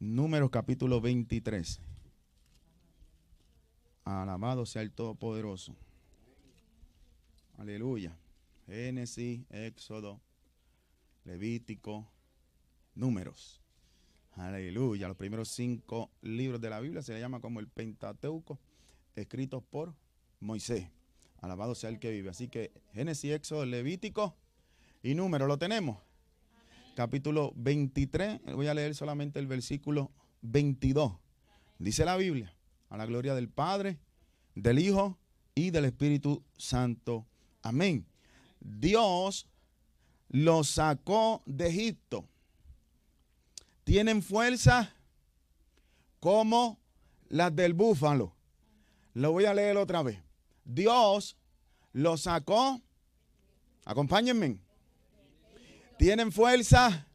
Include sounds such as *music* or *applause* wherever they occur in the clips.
Números capítulo 23. Alabado sea el Todopoderoso. Aleluya. Génesis, Éxodo, Levítico, Números. Aleluya. Los primeros cinco libros de la Biblia se le llama como el Pentateuco, escritos por Moisés. Alabado sea el que vive. Así que Génesis, Éxodo, Levítico y Números lo tenemos. Capítulo 23. Voy a leer solamente el versículo 22. Dice la Biblia. A la gloria del Padre, del Hijo y del Espíritu Santo. Amén. Dios los sacó de Egipto. Tienen fuerza como las del búfalo. Lo voy a leer otra vez. Dios los sacó. Acompáñenme. Tienen fuerza.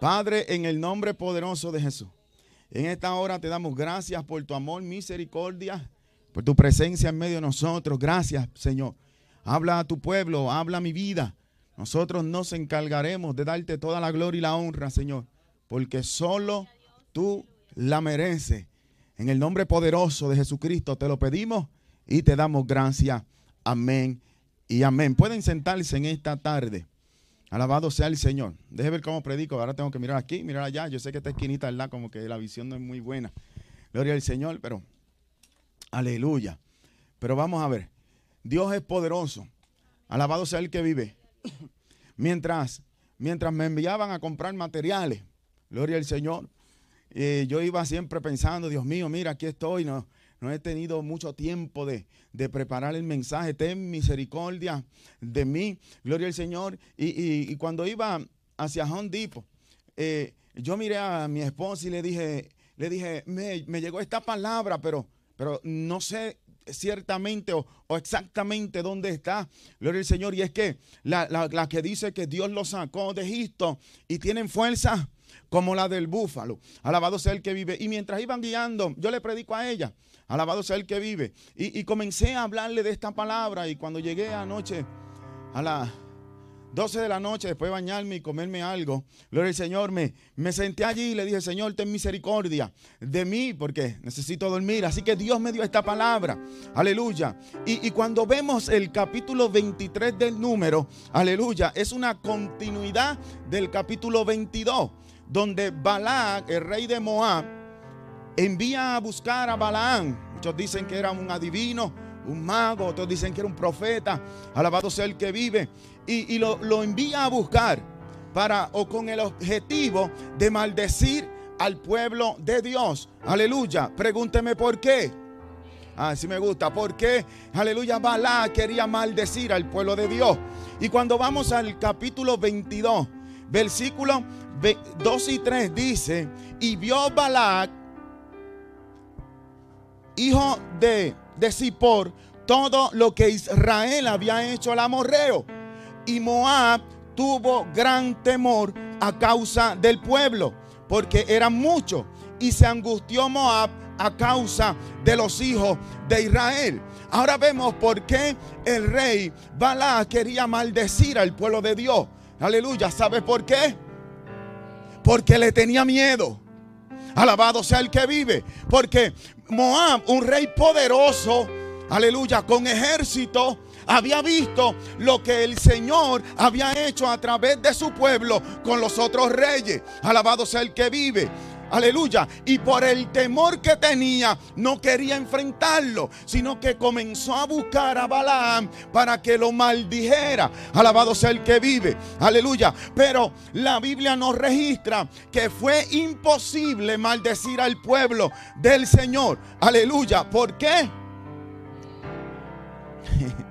Padre, en el nombre poderoso de Jesús. En esta hora te damos gracias por tu amor, misericordia, por tu presencia en medio de nosotros. Gracias, Señor. Habla a tu pueblo, habla a mi vida. Nosotros nos encargaremos de darte toda la gloria y la honra, Señor, porque solo tú la mereces. En el nombre poderoso de Jesucristo te lo pedimos y te damos gracias. Amén y amén. Pueden sentarse en esta tarde. Alabado sea el Señor. Deje ver cómo predico. Ahora tengo que mirar aquí, mirar allá. Yo sé que esta esquinita, ¿verdad? Como que la visión no es muy buena. Gloria al Señor, pero aleluya. Pero vamos a ver. Dios es poderoso. Alabado sea el que vive. Mientras, mientras me enviaban a comprar materiales, gloria al Señor, eh, yo iba siempre pensando, Dios mío, mira, aquí estoy, no, no he tenido mucho tiempo de, preparar el mensaje. Ten misericordia de mí. Gloria al Señor. Y, cuando iba hacia Home Depot, eh, yo miré a mi esposa y le dije, le dije, me, llegó esta palabra, pero, pero no sé ciertamente o, exactamente dónde está. Gloria al Señor. Y es que la, la que dice que Dios lo sacó de Egipto y tienen fuerza como la del búfalo. Alabado sea el que vive. Y mientras iban guiando, yo le predico a ella. Alabado sea el que vive. Y, comencé a hablarle de esta palabra. Y cuando llegué anoche a las 12 de la noche, después de bañarme y comerme algo, gloria al Señor, me, me senté allí y le dije, Señor, ten misericordia de mí porque necesito dormir. Así que Dios me dio esta palabra. Aleluya. Y, y cuando vemos el capítulo 23 del número, aleluya, es una continuidad del capítulo 22 donde Balac, el rey de Moab, envía a buscar a Balaán. Muchos dicen que era un adivino, un mago, otros dicen que era un profeta, alabado sea el que vive, y, lo, lo, envía a buscar para o con el objetivo de maldecir al pueblo de Dios. Aleluya. Pregúnteme por qué. Ah, sí me gusta. ¿Por qué? Aleluya. Balá quería maldecir al pueblo de Dios. Y cuando vamos al capítulo 22, versículo 2 y 3 dice, y vio Balac, hijo de, de Zippor, todo lo que Israel había hecho al amorreo. Y Moab tuvo gran temor a causa del pueblo, porque eran muchos. Y se angustió Moab a causa de los hijos de Israel. Ahora vemos por qué el rey Balac quería maldecir al pueblo de Dios. Aleluya. ¿Sabe por qué? porque le tenía miedo. Alabado sea el que vive. Porque Moab, un rey poderoso, aleluya, con ejército, había visto lo que el Señor había hecho a través de su pueblo con los otros reyes. Alabado sea el que vive. Aleluya. Y por el temor que tenía, no quería enfrentarlo, sino que comenzó a buscar a Balaam para que lo maldijera. Alabado sea el que vive. Aleluya. Pero la Biblia nos registra que fue imposible maldecir al pueblo del Señor. Aleluya. ¿Por qué? *laughs*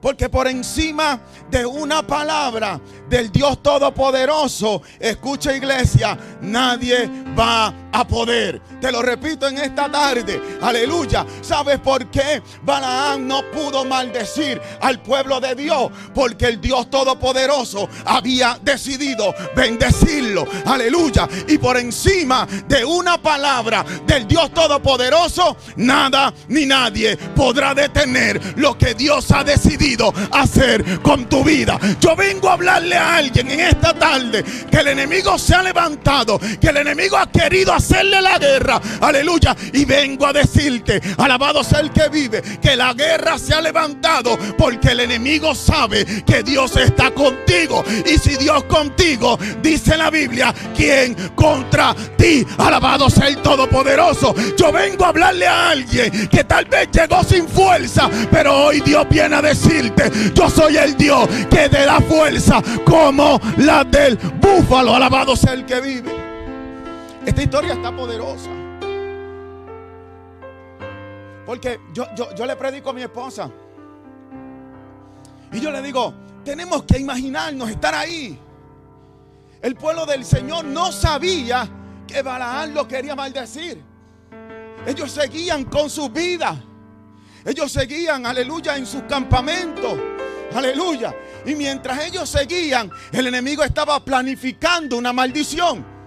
Porque por encima de una palabra del Dios Todopoderoso, escucha iglesia, nadie va a poder. Te lo repito en esta tarde. Aleluya. ¿Sabes por qué Balaam no pudo maldecir al pueblo de Dios? Porque el Dios Todopoderoso había decidido bendecirlo. Aleluya. Y por encima de una palabra del Dios Todopoderoso, nada ni nadie podrá detener lo que Dios ha decidido hacer con tu vida. Yo vengo a hablarle a alguien en esta tarde que el enemigo se ha levantado, que el enemigo ha querido hacerle la guerra. Aleluya. Y vengo a decirte, alabado sea el que vive, que la guerra se ha levantado porque el enemigo sabe que Dios está contigo. Y si Dios contigo, dice la Biblia, ¿quién contra ti? Alabado sea el Todopoderoso. Yo vengo a hablarle a alguien que tal vez llegó sin fuerza, pero hoy Dios viene a decirte, yo soy el Dios que te da fuerza como la del búfalo. Alabado sea el que vive. Esta historia está poderosa. Porque yo, yo, yo le predico a mi esposa. Y yo le digo, tenemos que imaginarnos estar ahí. El pueblo del Señor no sabía que Balaán lo quería maldecir. Ellos seguían con su vida. Ellos seguían, aleluya, en sus campamentos. Aleluya. Y mientras ellos seguían, el enemigo estaba planificando una maldición.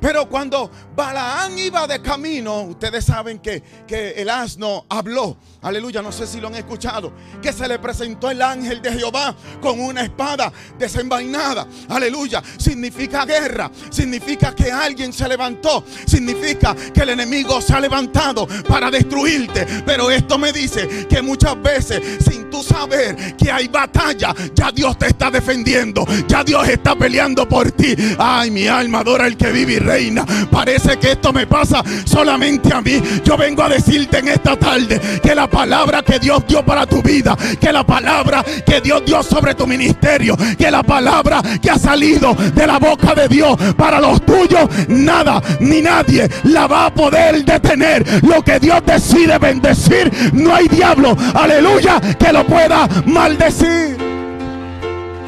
Pero cuando Balaán iba de camino, ustedes saben que, que, el asno habló. Aleluya, no sé si lo han escuchado. Que se le presentó el ángel de Jehová con una espada desenvainada. Aleluya, significa guerra. Significa que alguien se levantó. Significa que el enemigo se ha levantado para destruirte. Pero esto me dice que muchas veces, sin tú saber que hay batalla, ya Dios te está defendiendo. Ya Dios está peleando por ti. Ay, mi alma adora el que vive reina. Parece que esto me pasa solamente a mí. Yo vengo a decirte en esta tarde que la palabra que Dios dio para tu vida, que la palabra que Dios dio sobre tu ministerio, que la palabra que ha salido de la boca de Dios para los tuyos, nada ni nadie la va a poder detener. Lo que Dios decide bendecir, no hay diablo, aleluya, que lo pueda maldecir.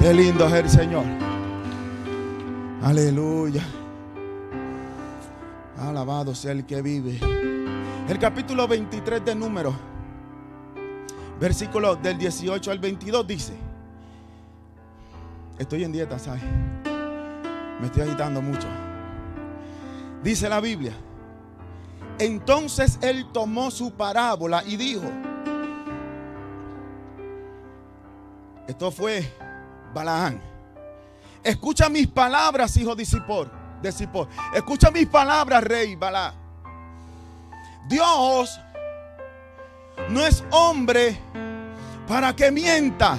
Qué lindo es el Señor. Aleluya. Alabado sea el que vive. El capítulo 23 de Número, versículo del 18 al 22 dice, estoy en dieta, ¿sabes? Me estoy agitando mucho. Dice la Biblia, entonces él tomó su parábola y dijo, esto fue Balaán, escucha mis palabras, hijo de Sipor de Sipor. Escucha mis palabras, rey Balá. Dios no es hombre para que mienta,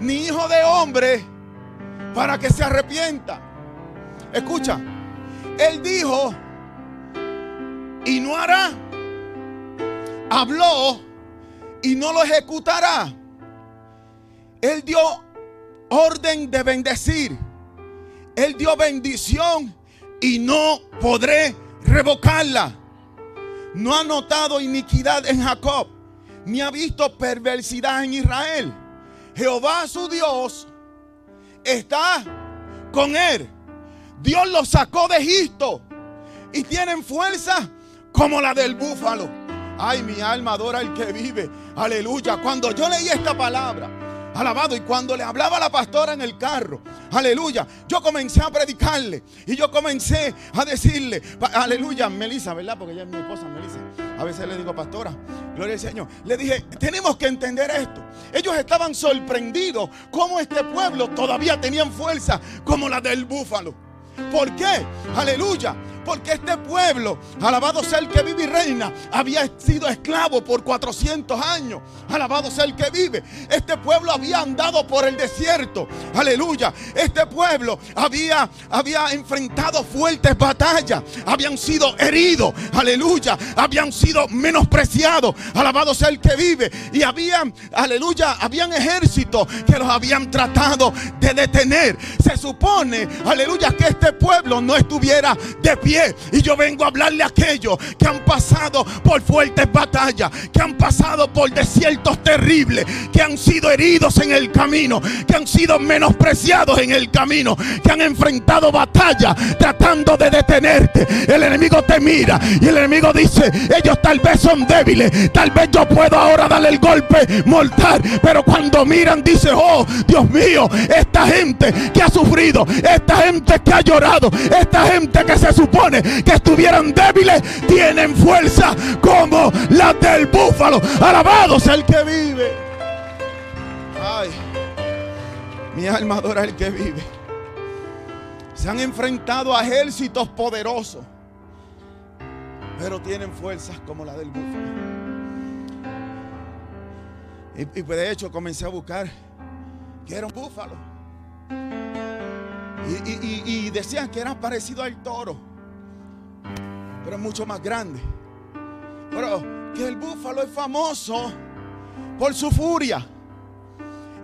ni hijo de hombre para que se arrepienta. Escucha, él dijo y no hará. Habló y no lo ejecutará. Él dio orden de bendecir él dio bendición y no podré revocarla. No ha notado iniquidad en Jacob, ni ha visto perversidad en Israel. Jehová su Dios está con él. Dios lo sacó de Egipto y tienen fuerza como la del búfalo. Ay, mi alma adora al que vive. Aleluya. Cuando yo leí esta palabra, Alabado. Y cuando le hablaba la pastora en el carro, aleluya, yo comencé a predicarle. Y yo comencé a decirle, aleluya, Melissa, ¿verdad? Porque ella es mi esposa, Melissa. A veces le digo, pastora, gloria al Señor. Le dije, tenemos que entender esto. Ellos estaban sorprendidos cómo este pueblo todavía tenían fuerza como la del búfalo. ¿Por qué? Aleluya. Porque este pueblo, alabado sea el que vive y reina, había sido esclavo por 400 años. Alabado sea el que vive. Este pueblo había andado por el desierto. Aleluya. Este pueblo había, había enfrentado fuertes batallas. Habían sido heridos. Aleluya. Habían sido menospreciados. Alabado sea el que vive. Y habían, aleluya, habían ejércitos que los habían tratado de detener. Se supone, aleluya, que este pueblo no estuviera de pie y yo vengo a hablarle a aquellos que han pasado por fuertes batallas, que han pasado por desiertos terribles, que han sido heridos en el camino, que han sido menospreciados en el camino, que han enfrentado batallas tratando de detenerte. El enemigo te mira y el enemigo dice, ellos tal vez son débiles, tal vez yo puedo ahora darle el golpe mortal, pero cuando miran dice, oh Dios mío, esta gente que ha sufrido, esta gente que ha llorado, esta gente que se supone que estuvieran débiles tienen fuerza como la del búfalo. Alabado sea el que vive. Ay, mi alma adora el que vive. Se han enfrentado a ejércitos poderosos, pero tienen fuerzas como la del búfalo. Y, pues de hecho comencé a buscar que era un búfalo. Y decían que era parecido al toro, pero es mucho más grande. Pero que el búfalo es famoso por su furia.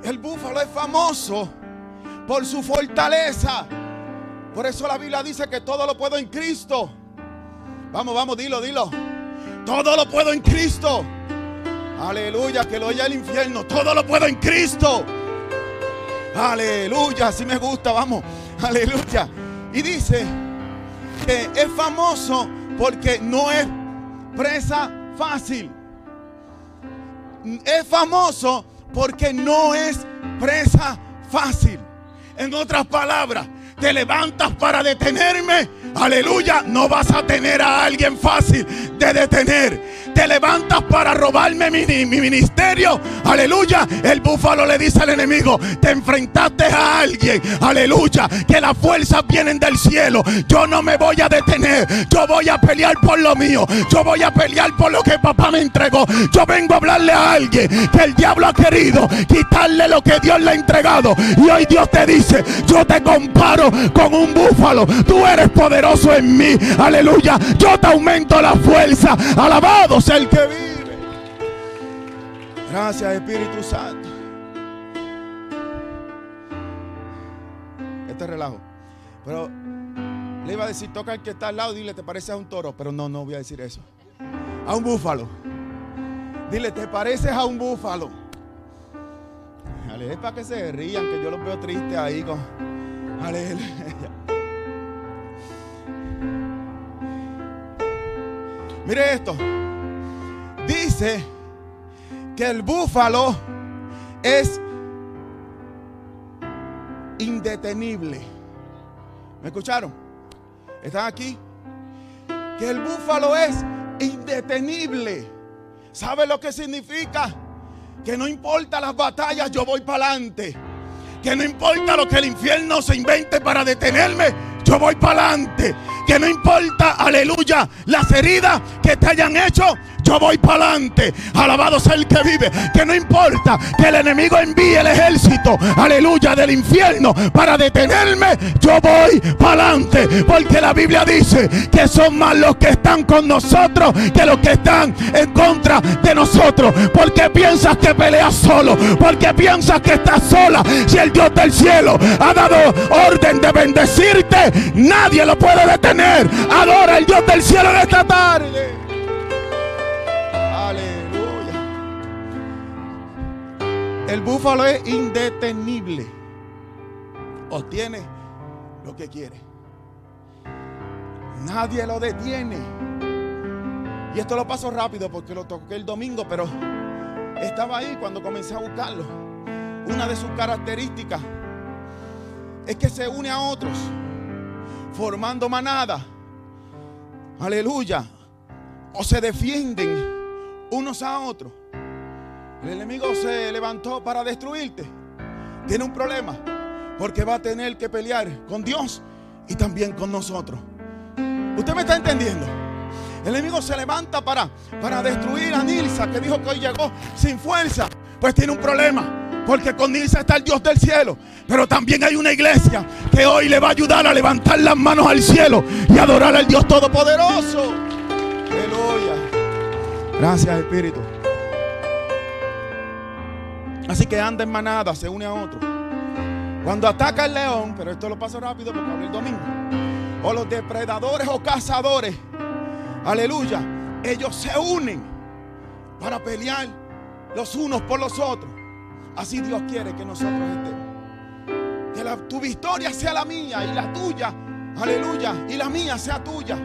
El búfalo es famoso por su fortaleza. Por eso la Biblia dice que todo lo puedo en Cristo. Vamos, vamos, dilo, dilo. Todo lo puedo en Cristo. Aleluya, que lo oye el infierno. Todo lo puedo en Cristo. Aleluya, así me gusta, vamos. Aleluya. Y dice que es famoso porque no es presa fácil. Es famoso porque no es presa fácil. En otras palabras, te levantas para detenerme. Aleluya, no vas a tener a alguien fácil de detener. Te levantas para robarme mi, mi ministerio. Aleluya, el búfalo le dice al enemigo, te enfrentaste a alguien. Aleluya, que las fuerzas vienen del cielo. Yo no me voy a detener. Yo voy a pelear por lo mío. Yo voy a pelear por lo que papá me entregó. Yo vengo a hablarle a alguien que el diablo ha querido quitarle lo que Dios le ha entregado. Y hoy Dios te dice, yo te comparo con un búfalo. Tú eres poderoso en mí. Aleluya. Yo te aumento la fuerza. Alabado sea el que vive. Gracias Espíritu Santo. Este relajo. Pero le iba a decir, toca al que está al lado, dile, te pareces a un toro. Pero no, no voy a decir eso. A un búfalo. Dile, te pareces a un búfalo. Es para que se rían, que yo los veo tristes ahí con. Aleluya. Mire esto. Dice que el búfalo es indetenible. ¿Me escucharon? ¿Están aquí? Que el búfalo es indetenible. ¿Sabe lo que significa? Que no importa las batallas, yo voy para adelante. Que no importa lo que el infierno se invente para detenerme, yo voy para adelante. Que no importa, aleluya, las heridas que te hayan hecho, yo voy para adelante. Alabado sea el que vive. Que no importa que el enemigo envíe el ejército, aleluya, del infierno para detenerme, yo voy para adelante. Porque la Biblia dice que son más los que están con nosotros que los que están en contra de nosotros. Porque piensas que peleas solo, porque piensas que estás sola. Si el Dios del cielo ha dado orden de bendecirte, nadie lo puede detener. Adora al Dios del cielo en esta tarde. El búfalo es indetenible. Obtiene lo que quiere. Nadie lo detiene. Y esto lo paso rápido porque lo toqué el domingo, pero estaba ahí cuando comencé a buscarlo. Una de sus características es que se une a otros, formando manada. Aleluya. O se defienden unos a otros. El enemigo se levantó para destruirte. Tiene un problema. Porque va a tener que pelear con Dios y también con nosotros. ¿Usted me está entendiendo? El enemigo se levanta para, para destruir a Nilsa, que dijo que hoy llegó sin fuerza. Pues tiene un problema. Porque con Nilsa está el Dios del cielo. Pero también hay una iglesia que hoy le va a ayudar a levantar las manos al cielo y adorar al Dios Todopoderoso. Aleluya. Gracias, Espíritu. Así que anda en manada, se une a otro. Cuando ataca el león, pero esto lo paso rápido porque hablé el domingo. O los depredadores o cazadores, aleluya, ellos se unen para pelear los unos por los otros. Así Dios quiere que nosotros estemos. Que tu victoria sea la mía y la tuya, aleluya, y la mía sea tuya.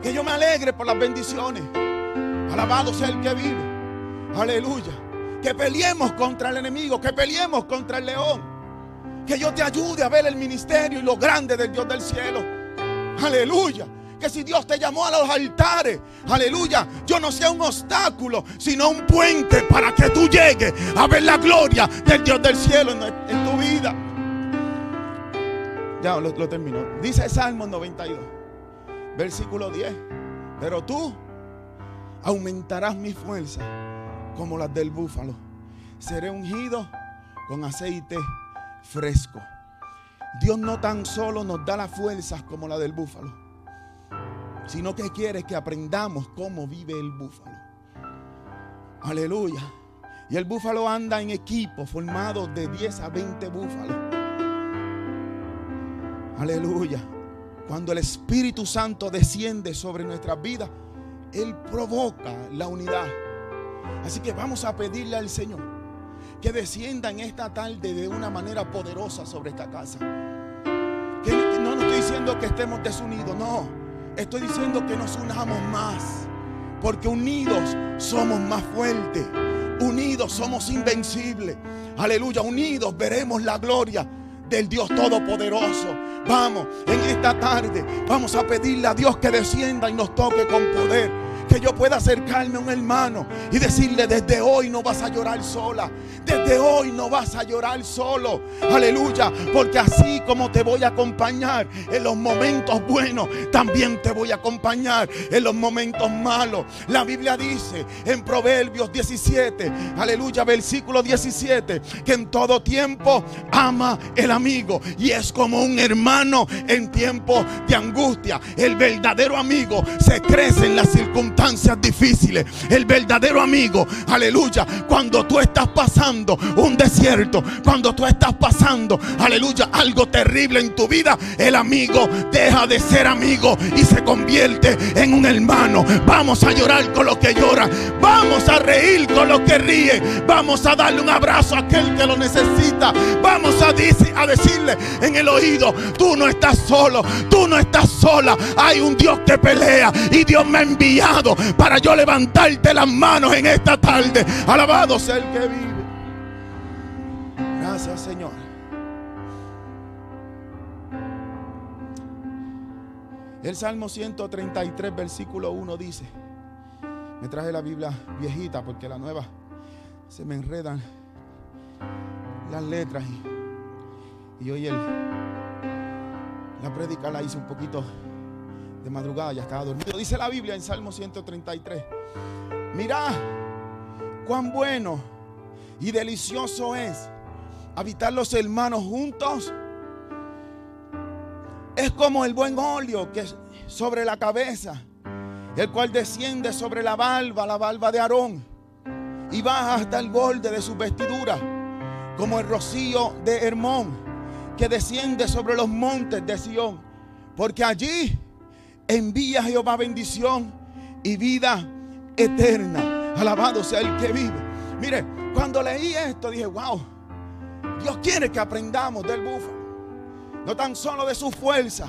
Que yo me alegre por las bendiciones. Alabado sea el que vive. Aleluya. Que peleemos contra el enemigo, que peleemos contra el león. Que yo te ayude a ver el ministerio y lo grande del Dios del cielo. Aleluya. que si Dios te llamó a los altares, aleluya, yo no sea un obstáculo, sino un puente para que tú llegues a ver la gloria del Dios del cielo en, tu vida. Ya lo, termino. Dice Salmo 92, versículo 10. Pero tú aumentarás mi fuerza como las del búfalo. Seré ungido con aceite fresco. Dios no tan solo nos da las fuerzas como la del búfalo, sino que quiere que aprendamos cómo vive el búfalo. Aleluya. Y el búfalo anda en equipo formado de 10 a 20 búfalos. Aleluya. Cuando el Espíritu Santo desciende sobre nuestras vidas, Él provoca la unidad. Así que vamos a pedirle al Señor que descienda en esta tarde de una manera poderosa sobre esta casa. Que no, estoy diciendo que estemos desunidos, no. Estoy diciendo que nos unamos más. Porque unidos somos más fuertes. Unidos somos invencibles. Aleluya, unidos veremos la gloria del Dios Todopoderoso. Vamos, en esta tarde vamos a pedirle a Dios que descienda y nos toque con poder que yo pueda acercarme a un hermano y decirle, desde hoy no vas a llorar sola, desde hoy no vas a llorar solo, aleluya, porque así como te voy a acompañar en los momentos buenos, también te voy a acompañar en los momentos malos. La Biblia dice en Proverbios 17, aleluya, versículo 17, que en todo tiempo ama el amigo y es como un hermano en tiempo de angustia. El verdadero amigo se crece en las circunstancias difíciles. El verdadero amigo, aleluya, cuando tú estás pasando un desierto, cuando tú estás pasando, aleluya, algo terrible en tu vida, el amigo deja de ser amigo y se convierte en un hermano. Vamos a llorar con lo que llora, vamos a reír con lo que ríe, vamos a darle un abrazo a aquel que lo necesita, vamos a, a decirle en el oído, tú no estás solo, tú no estás sola, hay un Dios que pelea y Dios me ha enviado para yo levantarte las manos en esta tarde. Alabado sea el que vive. Gracias, Señor. El Salmo 133, versículo 1 dice, me traje la Biblia viejita porque la nueva se me enredan las letras y, y hoy el, la prédica la hice un poquito de madrugada, ya estaba dormido. Dice la Biblia en Salmo 133. Mira cuán bueno y delicioso es habitar los hermanos juntos. Es como el buen óleo que es sobre la cabeza, el cual desciende sobre la barba, la barba de Aarón, y baja hasta el borde de su vestidura, como el rocío de Hermón, que desciende sobre los montes de Sión, porque allí envía Jehová bendición y vida eterna. Alabado sea el que vive. Mire, cuando leí esto dije, wow, Dios quiere que aprendamos del búfalo. No tan solo de su fuerza,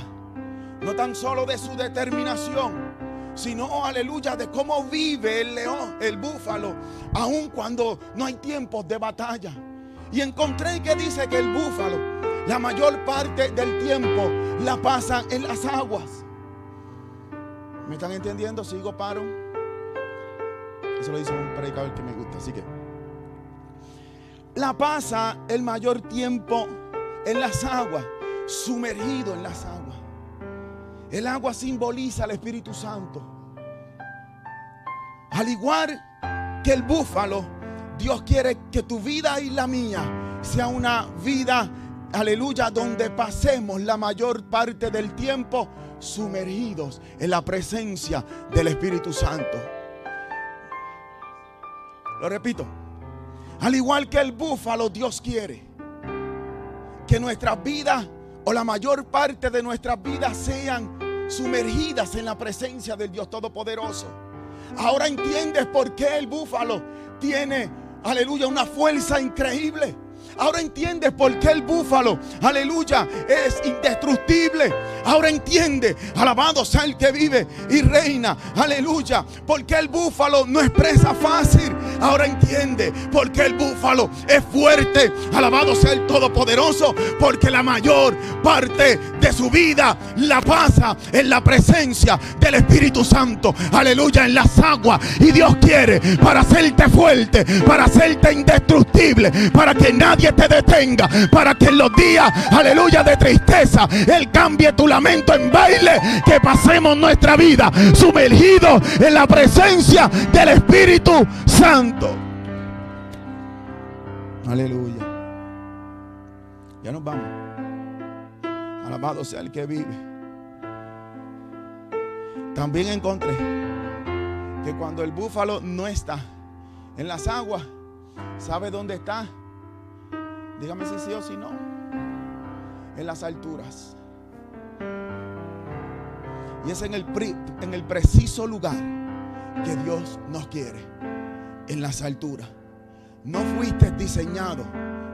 no tan solo de su determinación, sino, aleluya, de cómo vive el león, el búfalo, aun cuando no hay tiempos de batalla. Y encontré que dice que el búfalo, la mayor parte del tiempo la pasa en las aguas. ¿Me están entendiendo? Sigo, paro. Eso lo dice un predicador que me gusta. Así que la pasa el mayor tiempo en las aguas, sumergido en las aguas. El agua simboliza al Espíritu Santo. Al igual que el búfalo, Dios quiere que tu vida y la mía sea una vida, aleluya, donde pasemos la mayor parte del tiempo sumergidos en la presencia del Espíritu Santo. Lo repito, al igual que el búfalo, Dios quiere que nuestras vidas o la mayor parte de nuestras vidas sean sumergidas en la presencia del Dios Todopoderoso. Ahora entiendes por qué el búfalo tiene, aleluya, una fuerza increíble. Ahora entiendes por qué el búfalo, aleluya, es indestructible. Ahora entiende, alabado sea el que vive y reina, aleluya, porque el búfalo no es presa fácil. Ahora entiende por qué el búfalo es fuerte, alabado sea el Todopoderoso, porque la mayor parte de su vida la pasa en la presencia del Espíritu Santo, aleluya, en las aguas. Y Dios quiere para hacerte fuerte, para hacerte indestructible, para que nadie te detenga, para que en los días, aleluya, de tristeza, Él cambie tu lamento en baile, que pasemos nuestra vida sumergidos en la presencia del Espíritu Santo. Aleluya. Ya nos vamos. Alabado sea el que vive. También encontré que cuando el búfalo no está en las aguas, ¿sabe dónde está? Dígame si sí o si no. En las alturas. Y es en el, en el preciso lugar que Dios nos quiere. En las alturas. No fuiste diseñado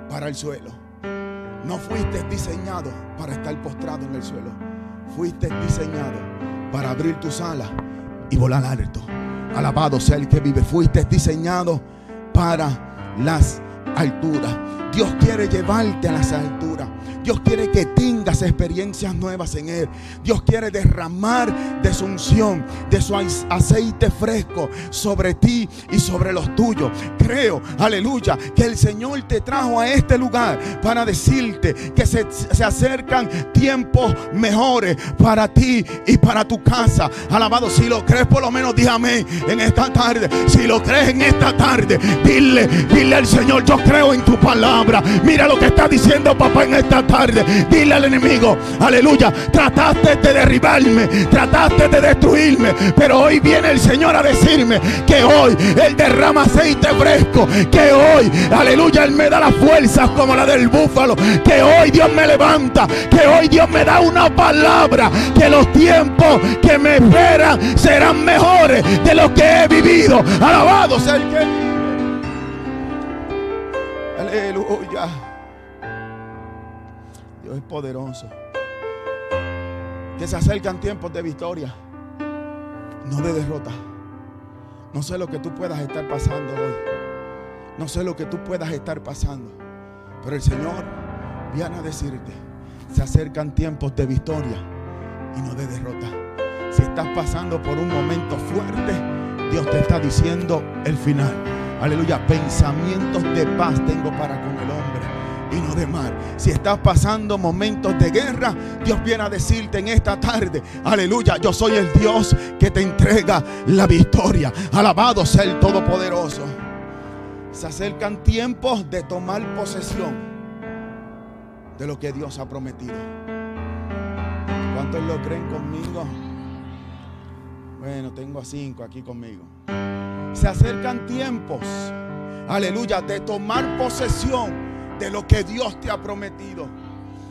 para el suelo. No fuiste diseñado para estar postrado en el suelo. Fuiste diseñado para abrir tus alas y volar alto. Alabado sea el que vive. Fuiste diseñado para las alturas. Dios quiere llevarte a las alturas. Dios quiere que tengas experiencias nuevas en Él. Dios quiere derramar de su unción, de su aceite fresco sobre ti y sobre los tuyos. Creo, aleluya, que el Señor te trajo a este lugar para decirte que se, se acercan tiempos mejores para ti y para tu casa. Alabado, si lo crees, por lo menos dígame en esta tarde. Si lo crees en esta tarde, dile, dile al Señor, yo creo en tu palabra. Mira lo que está diciendo papá en esta tarde. Dile al enemigo, aleluya, trataste de derribarme, trataste de destruirme, pero hoy viene el Señor a decirme que hoy Él derrama aceite fresco, que hoy, aleluya, Él me da las fuerzas como la del búfalo, que hoy Dios me levanta, que hoy Dios me da una palabra, que los tiempos que me esperan serán mejores de los que he vivido. Alabado sea el que Aleluya. Dios es poderoso. Que se acercan tiempos de victoria, no de derrota. No sé lo que tú puedas estar pasando hoy. No sé lo que tú puedas estar pasando. Pero el Señor viene a decirte, se acercan tiempos de victoria y no de derrota. Si estás pasando por un momento fuerte, Dios te está diciendo el final. Aleluya, pensamientos de paz tengo para con el hombre y no de mal. Si estás pasando momentos de guerra, Dios viene a decirte en esta tarde, aleluya, yo soy el Dios que te entrega la victoria. Alabado sea el Todopoderoso. Se acercan tiempos de tomar posesión de lo que Dios ha prometido. ¿Cuántos lo creen conmigo? Bueno, tengo a cinco aquí conmigo. Se acercan tiempos, aleluya, de tomar posesión de lo que Dios te ha prometido.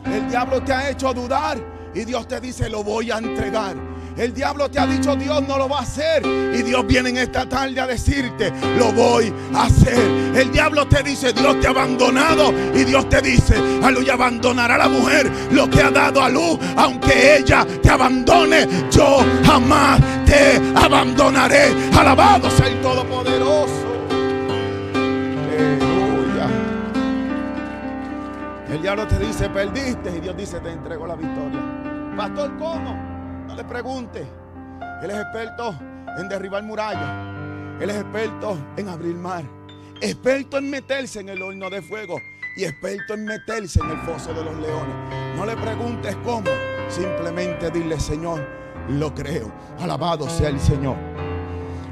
El diablo te ha hecho dudar y Dios te dice, lo voy a entregar. El diablo te ha dicho, Dios no lo va a hacer. Y Dios viene en esta tarde a decirte, lo voy a hacer. El diablo te dice, Dios te ha abandonado. Y Dios te dice, aleluya, abandonará la mujer lo que ha dado a luz. Aunque ella te abandone, yo jamás te abandonaré. Alabado sea el Todopoderoso. Aleluya. El diablo te dice, perdiste. Y Dios dice, te entrego la victoria. Pastor, ¿cómo? No le pregunte. Él es experto en derribar murallas. Él es experto en abrir mar. Experto en meterse en el horno de fuego. Y experto en meterse en el foso de los leones. No le preguntes cómo. Simplemente dile, Señor, lo creo. Alabado sea el Señor.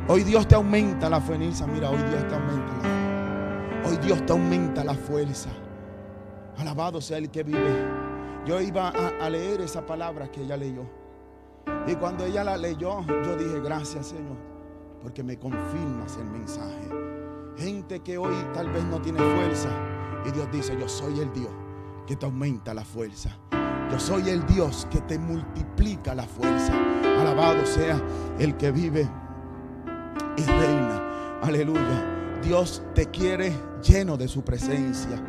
Hoy Dios te aumenta la fuerza. Mira, hoy Dios te aumenta la fuerza. Hoy Dios te aumenta la fuerza. Alabado sea el que vive. Yo iba a, a leer esa palabra que ella leyó. Y cuando ella la leyó, yo dije, gracias Señor, porque me confirmas el mensaje. Gente que hoy tal vez no tiene fuerza. Y Dios dice, yo soy el Dios que te aumenta la fuerza. Yo soy el Dios que te multiplica la fuerza. Alabado sea el que vive y reina. Aleluya. Dios te quiere lleno de su presencia.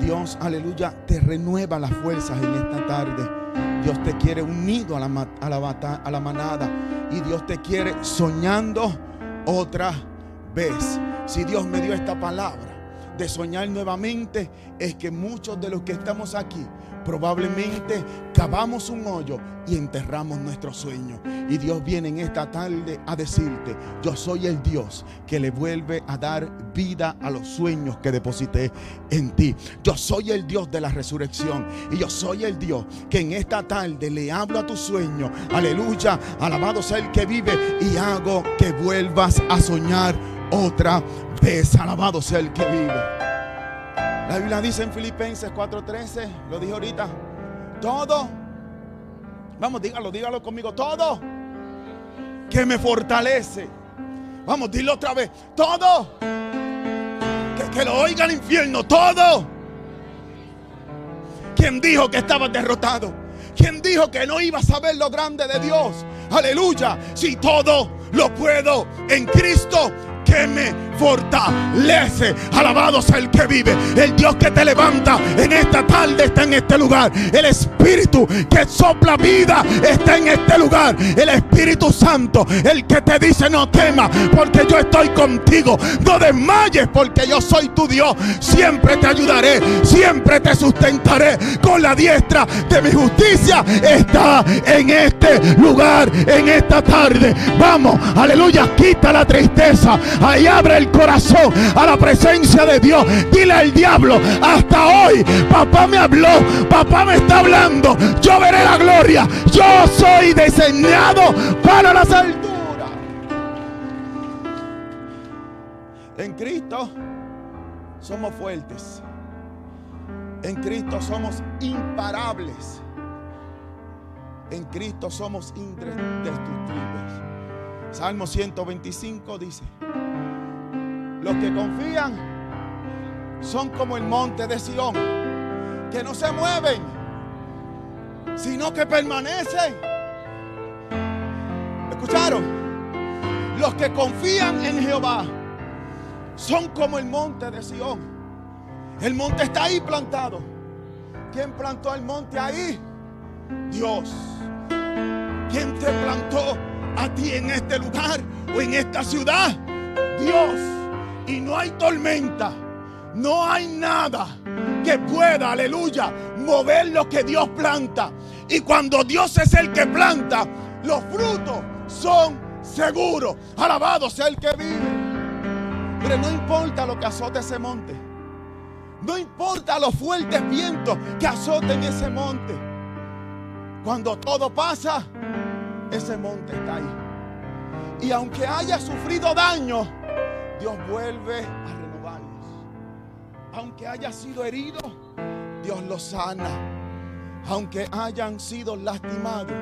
Dios, aleluya, te renueva las fuerzas en esta tarde. Dios te quiere unido a la, a la, a la manada. Y Dios te quiere soñando otra vez. Si Dios me dio esta palabra de soñar nuevamente, es que muchos de los que estamos aquí probablemente cavamos un hoyo y enterramos nuestro sueño. Y Dios viene en esta tarde a decirte, yo soy el Dios que le vuelve a dar vida a los sueños que deposité en ti. Yo soy el Dios de la resurrección y yo soy el Dios que en esta tarde le hablo a tu sueño. Aleluya, alabado sea el que vive y hago que vuelvas a soñar otra vez. Alabado sea el que vive. La Biblia dice en Filipenses 4:13, lo dije ahorita, todo, vamos, dígalo, dígalo conmigo, todo que me fortalece. Vamos, dilo otra vez, todo, que, lo oiga el infierno, todo. ¿Quién dijo que estaba derrotado? ¿Quién dijo que no iba a saber lo grande de Dios? Aleluya. Si todo lo puedo en Cristo que me fortalece. Alabado sea el que vive. El Dios que te levanta en esta tarde está en este lugar. El Espíritu que sopla vida está en este lugar. El Espíritu Santo, el que te dice no temas porque yo estoy contigo. No desmayes porque yo soy tu Dios. Siempre te ayudaré, siempre te sustentaré con la diestra de mi justicia. Está en este lugar, en esta tarde. Vamos, aleluya, quita la tristeza. Ahí abre el corazón a la presencia de Dios. Dile al diablo, hasta hoy papá me habló, papá me está hablando. Yo veré la gloria. Yo soy diseñado para las alturas. En Cristo somos fuertes. En Cristo somos imparables. En Cristo somos indestructibles. Salmo 125 dice, los que confían son como el monte de Sión, que no se mueven, sino que permanecen. ¿Escucharon? Los que confían en Jehová son como el monte de Sión. El monte está ahí plantado. ¿Quién plantó el monte ahí? Dios. ¿Quién te plantó a ti en este lugar o en esta ciudad? Dios y no hay tormenta, no hay nada que pueda, aleluya, mover lo que Dios planta. Y cuando Dios es el que planta, los frutos son seguros. Alabado sea el que vive. Pero no importa lo que azote ese monte. No importa los fuertes vientos que azoten ese monte. Cuando todo pasa, ese monte está ahí. Y aunque haya sufrido daño, Dios vuelve a renovarlos. Aunque haya sido herido, Dios los sana. Aunque hayan sido lastimados,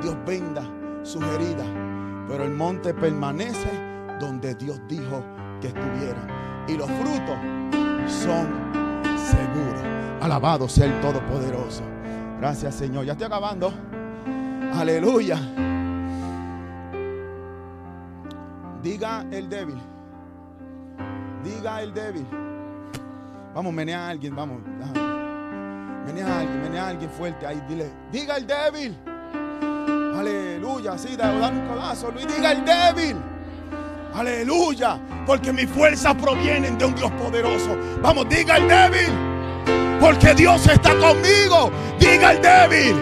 Dios venda sus heridas. Pero el monte permanece donde Dios dijo que estuviera. Y los frutos son seguros. Alabado sea el Todopoderoso. Gracias Señor. Ya estoy acabando. Aleluya. Diga el débil. Diga el débil. Vamos, menea a alguien, vamos. Menea a alguien, menea a alguien fuerte ahí. Dile, diga el débil. Aleluya. Así, dar un codazo, Luis. Diga el débil. Aleluya. Porque mis fuerzas provienen de un Dios poderoso. Vamos, diga el débil. Porque Dios está conmigo. Diga el débil.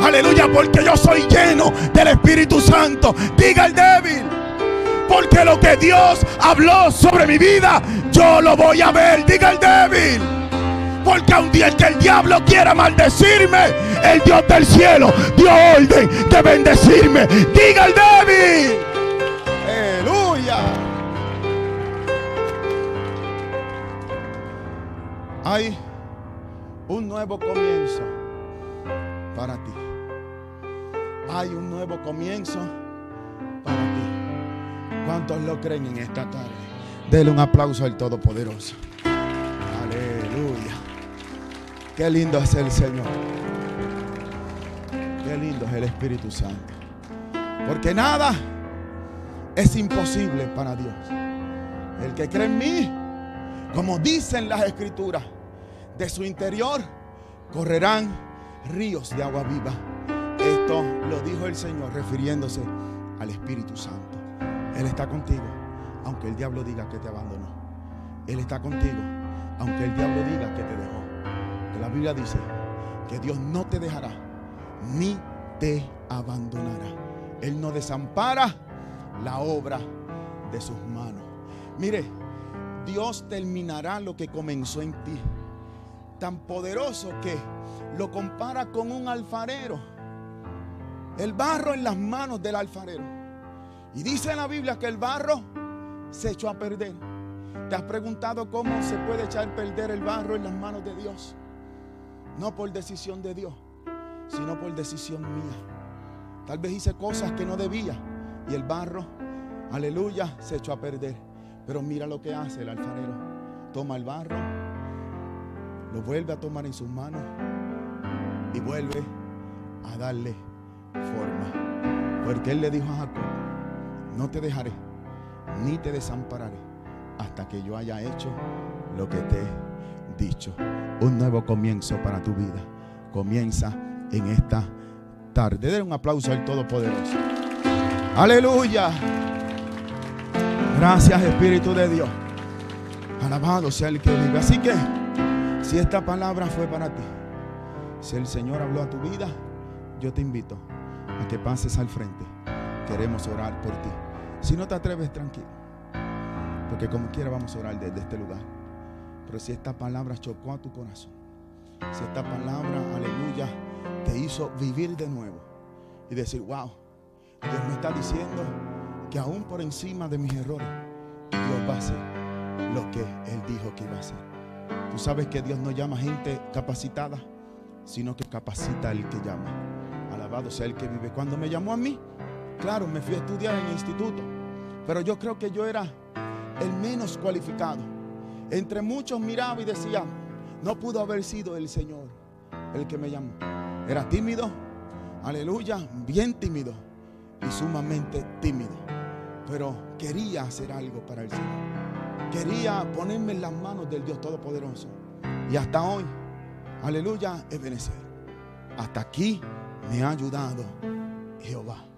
Aleluya, porque yo soy lleno del Espíritu Santo. Diga el débil. Porque lo que Dios habló sobre mi vida, yo lo voy a ver. Diga el débil. Porque un día que el diablo quiera maldecirme, el Dios del cielo dio orden de bendecirme. Diga el débil. Aleluya. Hay un nuevo comienzo para ti. Hay un nuevo comienzo. ¿Cuántos lo creen en esta tarde? Dele un aplauso al Todopoderoso. Aleluya. Qué lindo es el Señor. Qué lindo es el Espíritu Santo. Porque nada es imposible para Dios. El que cree en mí, como dicen las escrituras, de su interior correrán ríos de agua viva. Esto lo dijo el Señor refiriéndose al Espíritu Santo. Él está contigo, aunque el diablo diga que te abandonó. Él está contigo, aunque el diablo diga que te dejó. la Biblia dice que Dios no te dejará ni te abandonará. Él no desampara la obra de sus manos. Mire, Dios terminará lo que comenzó en ti. Tan poderoso que lo compara con un alfarero. El barro en las manos del alfarero. Y dice en la Biblia que el barro se echó a perder. ¿Te has preguntado cómo se puede echar a perder el barro en las manos de Dios? No por decisión de Dios, sino por decisión mía. Tal vez hice cosas que no debía y el barro, aleluya, se echó a perder. Pero mira lo que hace el alfarero. Toma el barro, lo vuelve a tomar en sus manos y vuelve a darle forma. Porque él le dijo a Jacob, no te dejaré ni te desampararé hasta que yo haya hecho lo que te he dicho. Un nuevo comienzo para tu vida. Comienza en esta tarde. Den un aplauso al Todopoderoso. Aleluya. Gracias Espíritu de Dios. Alabado sea el que vive. Así que si esta palabra fue para ti, si el Señor habló a tu vida, yo te invito a que pases al frente. Queremos orar por ti. Si no te atreves, tranquilo. Porque como quiera vamos a orar desde este lugar. Pero si esta palabra chocó a tu corazón, si esta palabra, aleluya, te hizo vivir de nuevo y decir, wow, Dios me está diciendo que aún por encima de mis errores, Dios va a hacer lo que Él dijo que iba a hacer. Tú sabes que Dios no llama gente capacitada, sino que capacita al que llama. Alabado sea el que vive. Cuando me llamó a mí, claro, me fui a estudiar en el instituto, pero yo creo que yo era el menos cualificado. Entre muchos miraba y decía, no pudo haber sido el Señor el que me llamó. Era tímido, aleluya, bien tímido y sumamente tímido. Pero quería hacer algo para el Señor. Quería ponerme en las manos del Dios Todopoderoso. Y hasta hoy, aleluya, es benecer. Hasta aquí me ha ayudado Jehová.